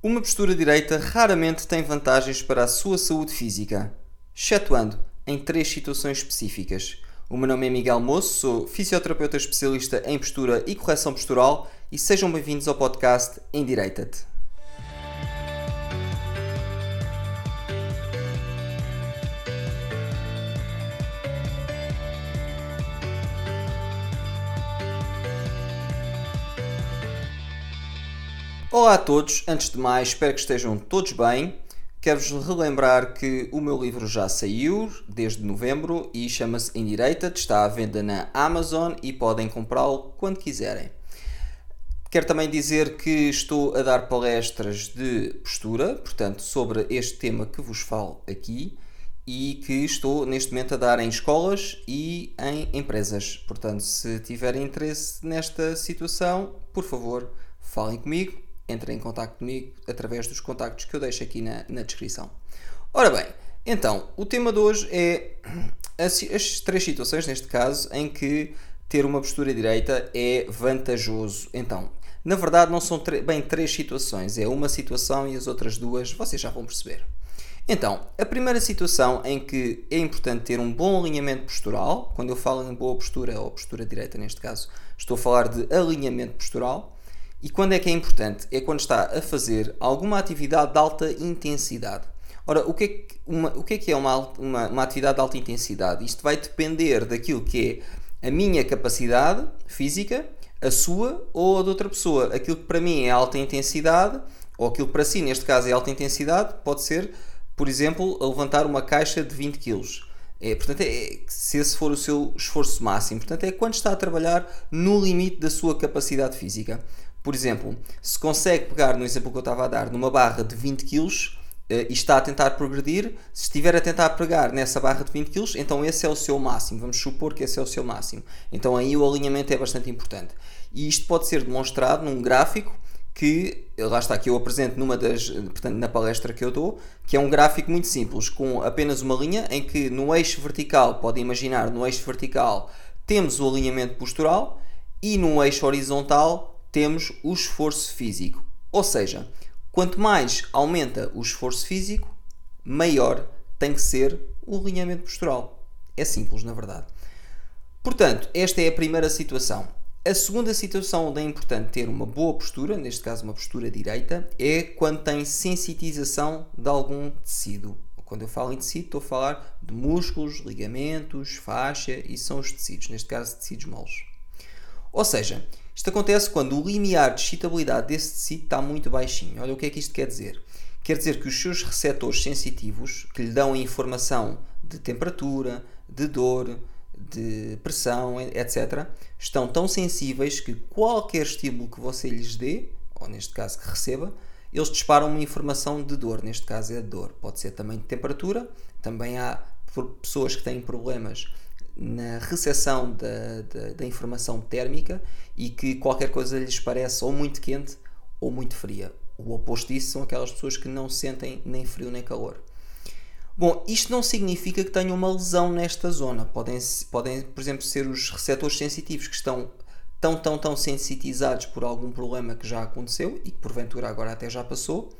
Uma postura direita raramente tem vantagens para a sua saúde física, excetuando em três situações específicas. O meu nome é Miguel Moço, sou fisioterapeuta especialista em postura e correção postural e sejam bem-vindos ao podcast Endireita-te. Olá a todos, antes de mais, espero que estejam todos bem. Quero-vos relembrar que o meu livro já saiu desde novembro e chama-se Indireita, está à venda na Amazon e podem comprá-lo quando quiserem. Quero também dizer que estou a dar palestras de postura, portanto, sobre este tema que vos falo aqui e que estou neste momento a dar em escolas e em empresas. Portanto, se tiverem interesse nesta situação, por favor, falem comigo entrem em contato comigo através dos contactos que eu deixo aqui na, na descrição. Ora bem, então, o tema de hoje é as, as três situações, neste caso, em que ter uma postura direita é vantajoso. Então, na verdade, não são bem três situações, é uma situação e as outras duas vocês já vão perceber. Então, a primeira situação em que é importante ter um bom alinhamento postural, quando eu falo em boa postura ou postura direita neste caso, estou a falar de alinhamento postural, e quando é que é importante? É quando está a fazer alguma atividade de alta intensidade. Ora, o que é que, uma, o que, é, que é uma, uma, uma atividade de alta intensidade? Isto vai depender daquilo que é a minha capacidade física, a sua ou a de outra pessoa. Aquilo que para mim é alta intensidade, ou aquilo que para si, neste caso, é alta intensidade, pode ser, por exemplo, levantar uma caixa de 20 kg. É, portanto, é, se esse for o seu esforço máximo, portanto, é quando está a trabalhar no limite da sua capacidade física. Por exemplo, se consegue pegar, no exemplo que eu estava a dar, numa barra de 20 kg e está a tentar progredir, se estiver a tentar pegar nessa barra de 20 kg, então esse é o seu máximo. Vamos supor que esse é o seu máximo. Então aí o alinhamento é bastante importante. E isto pode ser demonstrado num gráfico que, lá está, que eu apresento numa das, portanto, na palestra que eu dou, que é um gráfico muito simples, com apenas uma linha em que no eixo vertical, podem imaginar, no eixo vertical temos o alinhamento postural e no eixo horizontal temos o esforço físico. Ou seja, quanto mais aumenta o esforço físico, maior tem que ser o alinhamento postural. É simples, na verdade. Portanto, esta é a primeira situação. A segunda situação onde é importante ter uma boa postura, neste caso uma postura direita, é quando tem sensitização de algum tecido. Quando eu falo em tecido, estou a falar de músculos, ligamentos, faixa e são os tecidos, neste caso tecidos moles. Ou seja, isto acontece quando o limiar de excitabilidade desse tecido está muito baixinho. Olha o que é que isto quer dizer. Quer dizer que os seus receptores sensitivos, que lhe dão a informação de temperatura, de dor, de pressão, etc., estão tão sensíveis que qualquer estímulo que você lhes dê, ou neste caso que receba, eles disparam uma informação de dor. Neste caso é de dor. Pode ser também de temperatura. Também há pessoas que têm problemas na recepção da, da, da, informação térmica e que qualquer coisa lhes parece ou muito quente ou muito fria. O oposto disso são aquelas pessoas que não sentem nem frio nem calor. Bom, isto não significa que tenham uma lesão nesta zona. Podem, podem, por exemplo, ser os receptores sensitivos que estão tão, tão, tão sensitizados por algum problema que já aconteceu e que porventura agora até já passou,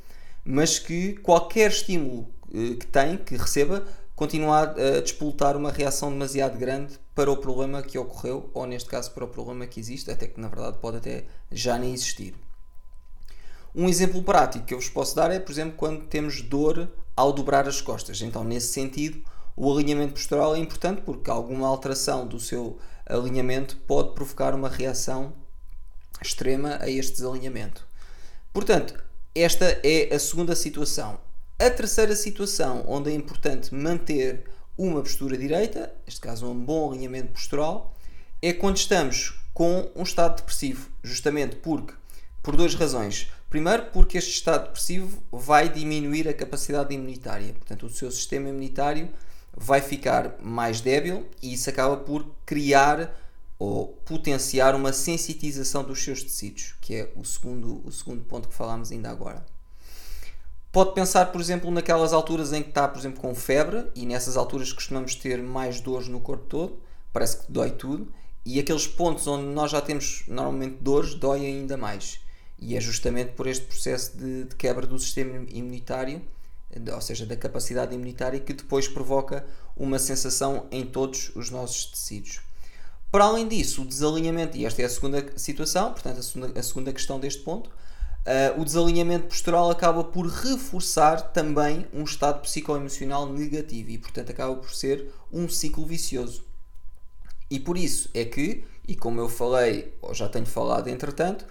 mas que qualquer estímulo eh, que tem, que receba, continuar a despoltar uma reação demasiado grande para o problema que ocorreu, ou neste caso para o problema que existe, até que na verdade pode até já nem existir. Um exemplo prático que eu vos posso dar é, por exemplo, quando temos dor ao dobrar as costas. Então, nesse sentido, o alinhamento postural é importante porque alguma alteração do seu alinhamento pode provocar uma reação extrema a este desalinhamento. Portanto, esta é a segunda situação. A terceira situação onde é importante manter uma postura direita, neste caso um bom alinhamento postural, é quando estamos com um estado depressivo, justamente porque por duas razões. Primeiro, porque este estado depressivo vai diminuir a capacidade imunitária, portanto, o seu sistema imunitário vai ficar mais débil e isso acaba por criar ou potenciar uma sensitização dos seus tecidos, que é o segundo, o segundo ponto que falámos ainda agora. Pode pensar, por exemplo, naquelas alturas em que está, por exemplo, com febre, e nessas alturas costumamos ter mais dores no corpo todo, parece que dói tudo, e aqueles pontos onde nós já temos normalmente dores, dói ainda mais. E é justamente por este processo de, de quebra do sistema imunitário, ou seja, da capacidade imunitária, que depois provoca uma sensação em todos os nossos tecidos. Para além disso, o desalinhamento, e esta é a segunda situação, portanto, a segunda, a segunda questão deste ponto, uh, o desalinhamento postural acaba por reforçar também um estado psicoemocional negativo e, portanto, acaba por ser um ciclo vicioso. E por isso é que, e como eu falei, ou já tenho falado entretanto,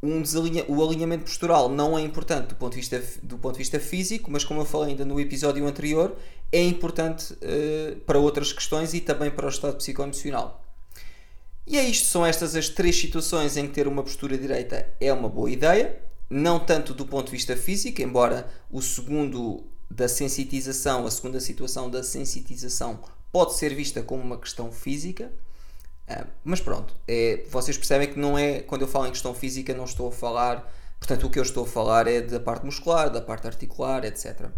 um o alinhamento postural não é importante do ponto, de vista, do ponto de vista físico, mas como eu falei ainda no episódio anterior, é importante uh, para outras questões e também para o estado psicoemocional. E é isto, são estas as três situações em que ter uma postura direita é uma boa ideia, não tanto do ponto de vista físico, embora o segundo da sensitização, a segunda situação da sensitização pode ser vista como uma questão física, ah, mas pronto, é, vocês percebem que não é, quando eu falo em questão física, não estou a falar, portanto, o que eu estou a falar é da parte muscular, da parte articular, etc.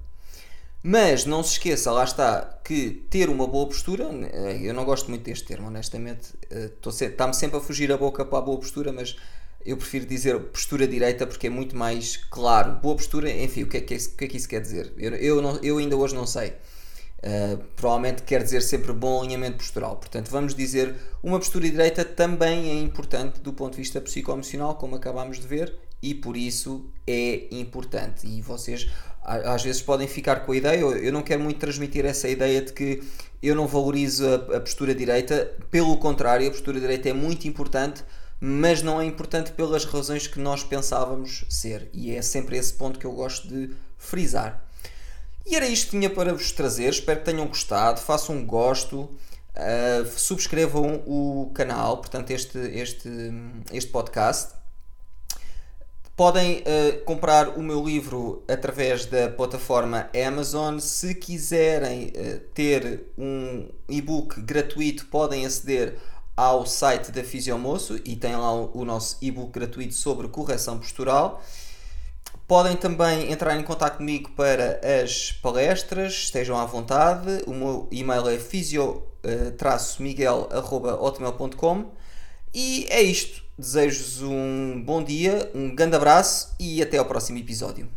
Mas não se esqueça, lá está, que ter uma boa postura, eh, eu não gosto muito deste termo, honestamente, eh, está-me sempre a fugir a boca para a boa postura, mas eu prefiro dizer postura direita porque é muito mais claro. Boa postura, enfim, o que é que, o que, é que isso quer dizer? Eu, eu, não, eu ainda hoje não sei. Uh, provavelmente quer dizer sempre bom alinhamento postural. Portanto, vamos dizer uma postura direita também é importante do ponto de vista psicoemocional, como acabámos de ver, e por isso é importante. E vocês às vezes podem ficar com a ideia, eu não quero muito transmitir essa ideia de que eu não valorizo a, a postura direita, pelo contrário, a postura direita é muito importante, mas não é importante pelas razões que nós pensávamos ser, e é sempre esse ponto que eu gosto de frisar. E era isto que tinha para vos trazer, espero que tenham gostado, façam um gosto, uh, subscrevam o canal, portanto, este, este, este podcast. Podem uh, comprar o meu livro através da plataforma Amazon. Se quiserem uh, ter um e-book gratuito, podem aceder ao site da Fisiomoço e tem lá o, nosso e-book gratuito sobre correção postural. Podem também entrar em contato comigo para as palestras, estejam à vontade. O meu e-mail é fisio-miguel.hotmail.com e é isto. Desejo-vos um bom dia, um grande abraço e até ao próximo episódio.